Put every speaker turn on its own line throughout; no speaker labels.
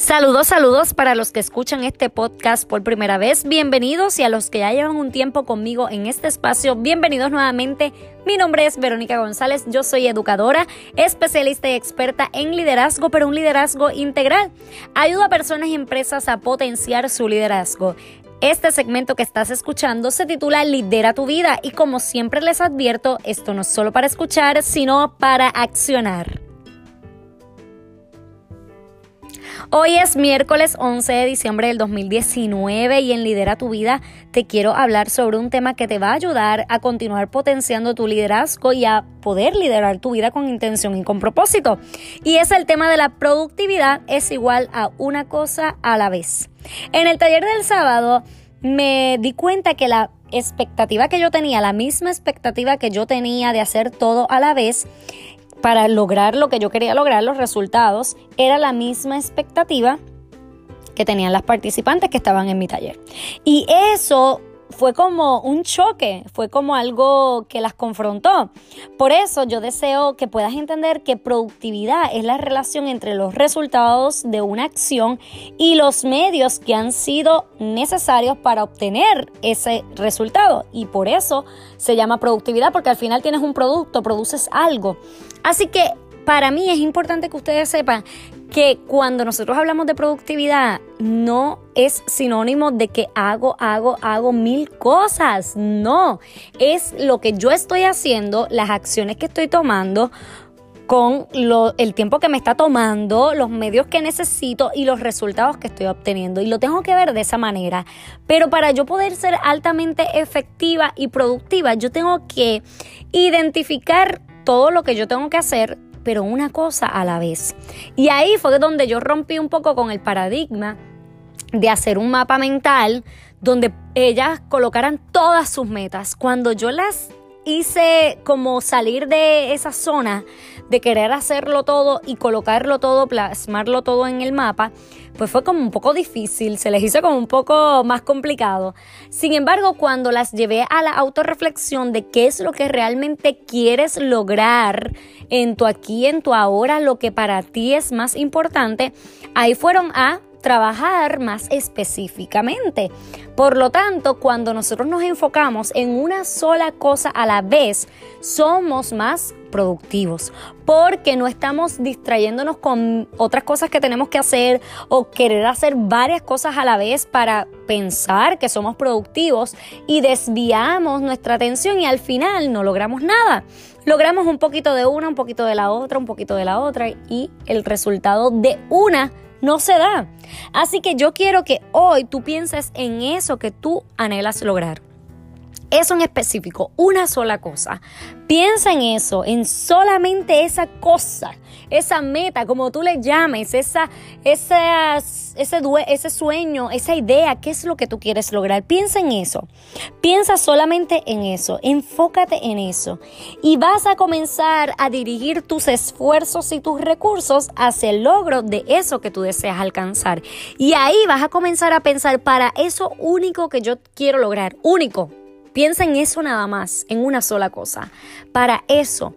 Saludos, saludos para los que escuchan este podcast por primera vez. Bienvenidos y a los que ya llevan un tiempo conmigo en este espacio, bienvenidos nuevamente. Mi nombre es Verónica González, yo soy educadora, especialista y experta en liderazgo, pero un liderazgo integral. Ayudo a personas y empresas a potenciar su liderazgo. Este segmento que estás escuchando se titula Lidera tu vida y como siempre les advierto, esto no es solo para escuchar, sino para accionar. Hoy es miércoles 11 de diciembre del 2019 y en Lidera tu vida te quiero hablar sobre un tema que te va a ayudar a continuar potenciando tu liderazgo y a poder liderar tu vida con intención y con propósito. Y es el tema de la productividad es igual a una cosa a la vez. En el taller del sábado me di cuenta que la expectativa que yo tenía, la misma expectativa que yo tenía de hacer todo a la vez, para lograr lo que yo quería lograr, los resultados, era la misma expectativa que tenían las participantes que estaban en mi taller. Y eso fue como un choque, fue como algo que las confrontó. Por eso yo deseo que puedas entender que productividad es la relación entre los resultados de una acción y los medios que han sido necesarios para obtener ese resultado. Y por eso se llama productividad, porque al final tienes un producto, produces algo. Así que para mí es importante que ustedes sepan que cuando nosotros hablamos de productividad no es sinónimo de que hago, hago, hago mil cosas. No, es lo que yo estoy haciendo, las acciones que estoy tomando con el tiempo que me está tomando, los medios que necesito y los resultados que estoy obteniendo. Y lo tengo que ver de esa manera. Pero para yo poder ser altamente efectiva y productiva, yo tengo que identificar todo lo que yo tengo que hacer pero una cosa a la vez. Y ahí fue donde yo rompí un poco con el paradigma de hacer un mapa mental donde ellas colocaran todas sus metas. Cuando yo las hice como salir de esa zona de querer hacerlo todo y colocarlo todo, plasmarlo todo en el mapa, pues fue como un poco difícil, se les hizo como un poco más complicado. Sin embargo, cuando las llevé a la autorreflexión de qué es lo que realmente quieres lograr en tu aquí, en tu ahora, lo que para ti es más importante, ahí fueron a trabajar más específicamente. Por lo tanto, cuando nosotros nos enfocamos en una sola cosa a la vez, somos más productivos porque no estamos distrayéndonos con otras cosas que tenemos que hacer o querer hacer varias cosas a la vez para pensar que somos productivos y desviamos nuestra atención y al final no logramos nada. Logramos un poquito de una, un poquito de la otra, un poquito de la otra y el resultado de una no se da. Así que yo quiero que hoy tú pienses en eso que tú anhelas lograr. Eso en específico, una sola cosa. Piensa en eso, en solamente esa cosa, esa meta, como tú le llames, esa, esa, ese, ese sueño, esa idea, qué es lo que tú quieres lograr. Piensa en eso. Piensa solamente en eso. Enfócate en eso. Y vas a comenzar a dirigir tus esfuerzos y tus recursos hacia el logro de eso que tú deseas alcanzar. Y ahí vas a comenzar a pensar para eso único que yo quiero lograr. Único Piensa en eso nada más, en una sola cosa. Para eso,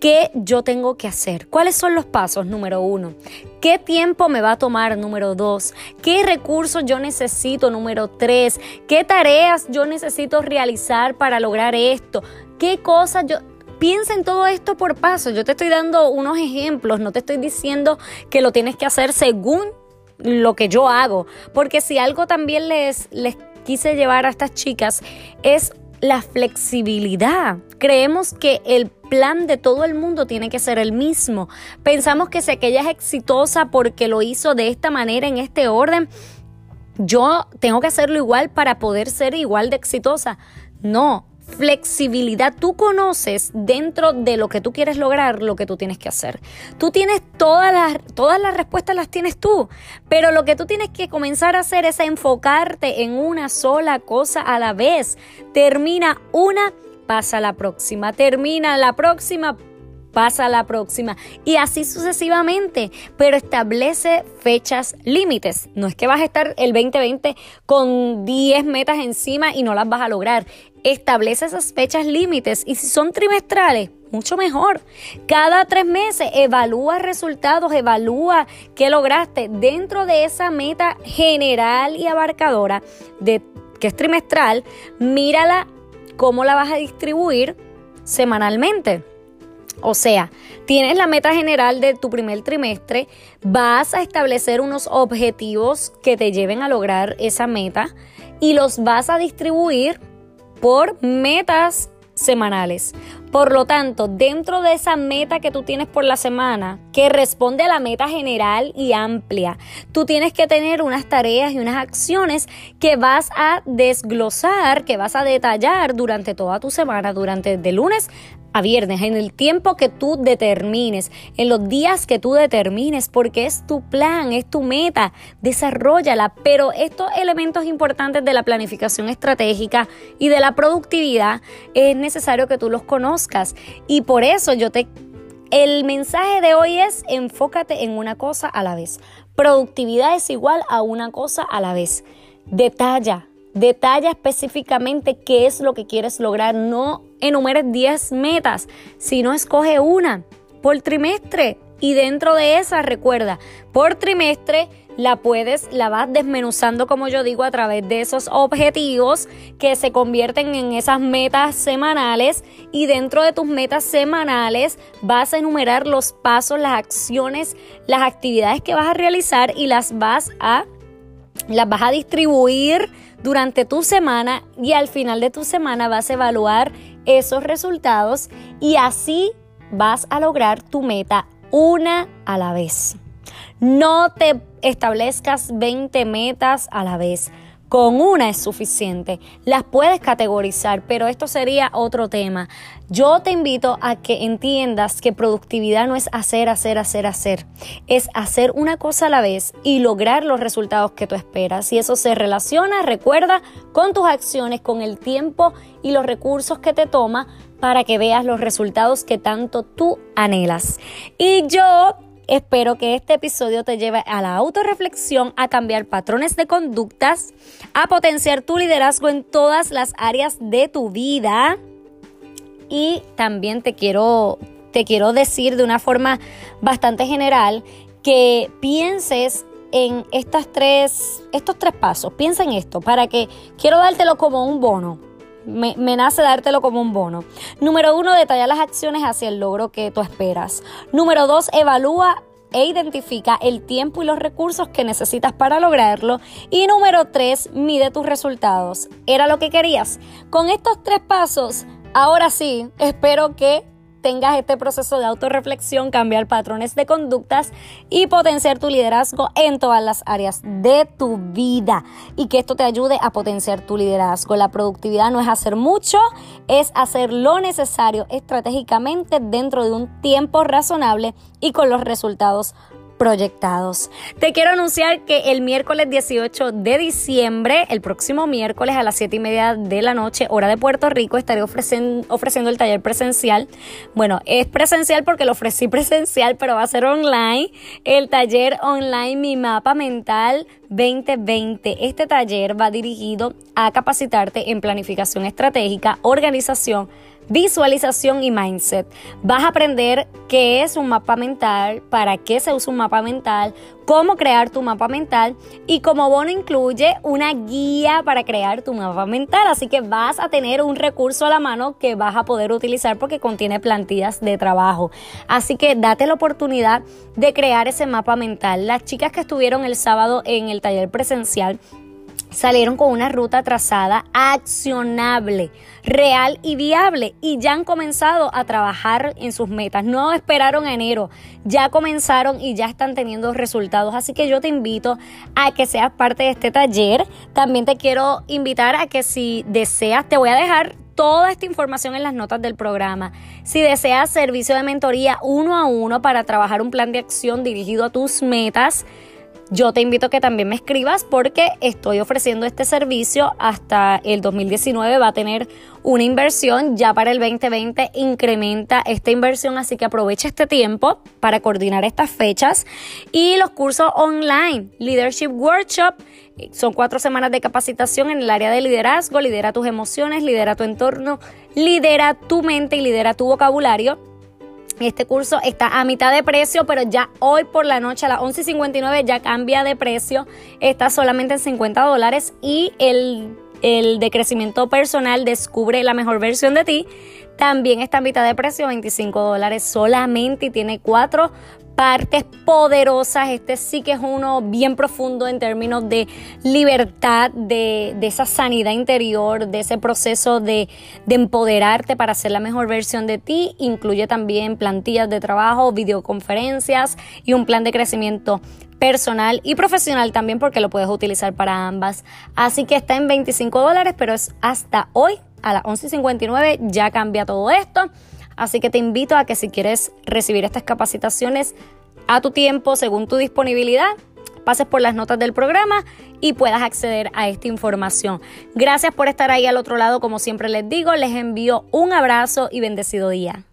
¿qué yo tengo que hacer? ¿Cuáles son los pasos? Número uno. ¿Qué tiempo me va a tomar? Número dos. ¿Qué recursos yo necesito? Número tres. ¿Qué tareas yo necesito realizar para lograr esto? ¿Qué cosas yo... Piensa en todo esto por paso. Yo te estoy dando unos ejemplos, no te estoy diciendo que lo tienes que hacer según lo que yo hago. Porque si algo también les, les quise llevar a estas chicas es la flexibilidad. Creemos que el plan de todo el mundo tiene que ser el mismo. Pensamos que si aquella es exitosa porque lo hizo de esta manera, en este orden, yo tengo que hacerlo igual para poder ser igual de exitosa. No, flexibilidad. Tú conoces dentro de lo que tú quieres lograr lo que tú tienes que hacer. Tú tienes todas las, todas las respuestas las tienes tú, pero lo que tú tienes que comenzar a hacer es enfocarte en una sola cosa a la vez. Termina una, pasa la próxima. Termina la próxima, pasa a la próxima y así sucesivamente, pero establece fechas límites. No es que vas a estar el 2020 con 10 metas encima y no las vas a lograr. Establece esas fechas límites y si son trimestrales, mucho mejor. Cada tres meses evalúa resultados, evalúa qué lograste dentro de esa meta general y abarcadora de, que es trimestral. Mírala cómo la vas a distribuir semanalmente. O sea, tienes la meta general de tu primer trimestre, vas a establecer unos objetivos que te lleven a lograr esa meta y los vas a distribuir por metas semanales. Por lo tanto, dentro de esa meta que tú tienes por la semana, que responde a la meta general y amplia, tú tienes que tener unas tareas y unas acciones que vas a desglosar, que vas a detallar durante toda tu semana, durante de lunes a viernes, en el tiempo que tú determines, en los días que tú determines, porque es tu plan, es tu meta, desarrollala. Pero estos elementos importantes de la planificación estratégica y de la productividad es necesario que tú los conozcas. Y por eso yo te... El mensaje de hoy es enfócate en una cosa a la vez. Productividad es igual a una cosa a la vez. Detalla, Detalla específicamente qué es lo que quieres lograr. No enumeres 10 metas, sino escoge una por trimestre. Y dentro de esa, recuerda, por trimestre la puedes, la vas desmenuzando, como yo digo, a través de esos objetivos que se convierten en esas metas semanales. Y dentro de tus metas semanales vas a enumerar los pasos, las acciones, las actividades que vas a realizar y las vas a, las vas a distribuir durante tu semana y al final de tu semana vas a evaluar esos resultados y así vas a lograr tu meta una a la vez. No te establezcas 20 metas a la vez. Con una es suficiente. Las puedes categorizar, pero esto sería otro tema. Yo te invito a que entiendas que productividad no es hacer, hacer, hacer, hacer. Es hacer una cosa a la vez y lograr los resultados que tú esperas. Y eso se relaciona, recuerda, con tus acciones, con el tiempo y los recursos que te toma para que veas los resultados que tanto tú anhelas. Y yo Espero que este episodio te lleve a la autorreflexión, a cambiar patrones de conductas, a potenciar tu liderazgo en todas las áreas de tu vida. Y también te quiero, te quiero decir de una forma bastante general que pienses en estas tres, estos tres pasos. Piensa en esto para que quiero dártelo como un bono me, nace dártelo como un bono. Número uno, detalla las acciones hacia el logro que tú esperas. Número dos, evalúa e identifica el tiempo y los recursos que necesitas para lograrlo. Y número tres, mide tus resultados. ¿Era lo que querías? Con estos tres pasos, ahora sí, espero que tengas este proceso de autorreflexión, cambiar patrones de conductas y potenciar tu liderazgo en todas las áreas de tu vida y que esto te ayude a potenciar tu liderazgo. La productividad no es hacer mucho, es hacer lo necesario estratégicamente dentro de un tiempo razonable y con los resultados proyectados. Te quiero anunciar que el miércoles 18 de diciembre, el próximo miércoles a las 7 y media de la noche, hora de Puerto Rico, estaré ofreciendo, ofreciendo el taller presencial. Bueno, es presencial porque lo ofrecí presencial, pero va a ser online. El taller online Mi Mapa Mental 2020. Este taller va dirigido a capacitarte en planificación estratégica, organización, visualización y mindset. Vas a aprender qué es un mapa mental, para qué se usa un mapa mental, cómo crear tu mapa mental y como bono incluye una guía para crear tu mapa mental. Así que vas a tener un recurso a la mano que vas a poder utilizar porque contiene plantillas de trabajo. Así que date la oportunidad de crear ese mapa mental. Las chicas que estuvieron el sábado en el taller presencial salieron con una ruta trazada accionable, real y viable y ya han comenzado a trabajar en sus metas. No esperaron enero, ya comenzaron y ya están teniendo resultados. Así que yo te invito a que seas parte de este taller. También te quiero invitar a que si deseas, te voy a dejar toda esta información en las notas del programa. Si deseas servicio de mentoría uno a uno para trabajar un plan de acción dirigido a tus metas, yo te invito a que también me escribas porque estoy ofreciendo este servicio hasta el 2019. Va a tener una inversión. Ya para el 2020 incrementa esta inversión. Así que aprovecha este tiempo para coordinar estas fechas. Y los cursos online, Leadership Workshop. Son cuatro semanas de capacitación en el área de liderazgo. Lidera tus emociones, lidera tu entorno, lidera tu mente y lidera tu vocabulario este curso está a mitad de precio, pero ya hoy por la noche a las 11.59 ya cambia de precio. Está solamente en 50 dólares y el, el de crecimiento personal descubre la mejor versión de ti. También está a mitad de precio, 25 dólares solamente y tiene cuatro partes poderosas. Este sí que es uno bien profundo en términos de libertad, de, esa sanidad interior, de ese proceso de, de, empoderarte para ser la mejor versión de ti. Incluye también plantillas de trabajo, videoconferencias y un plan de crecimiento personal y profesional también porque lo puedes utilizar para ambas. Así que está en 25 dólares, pero es hasta hoy a las 11.59 ya cambia todo esto. Así que te invito a que si quieres recibir estas capacitaciones a tu tiempo, según tu disponibilidad, pases por las notas del programa y puedas acceder a esta información. Gracias por estar ahí al otro lado, como siempre les digo, les envío un abrazo y bendecido día.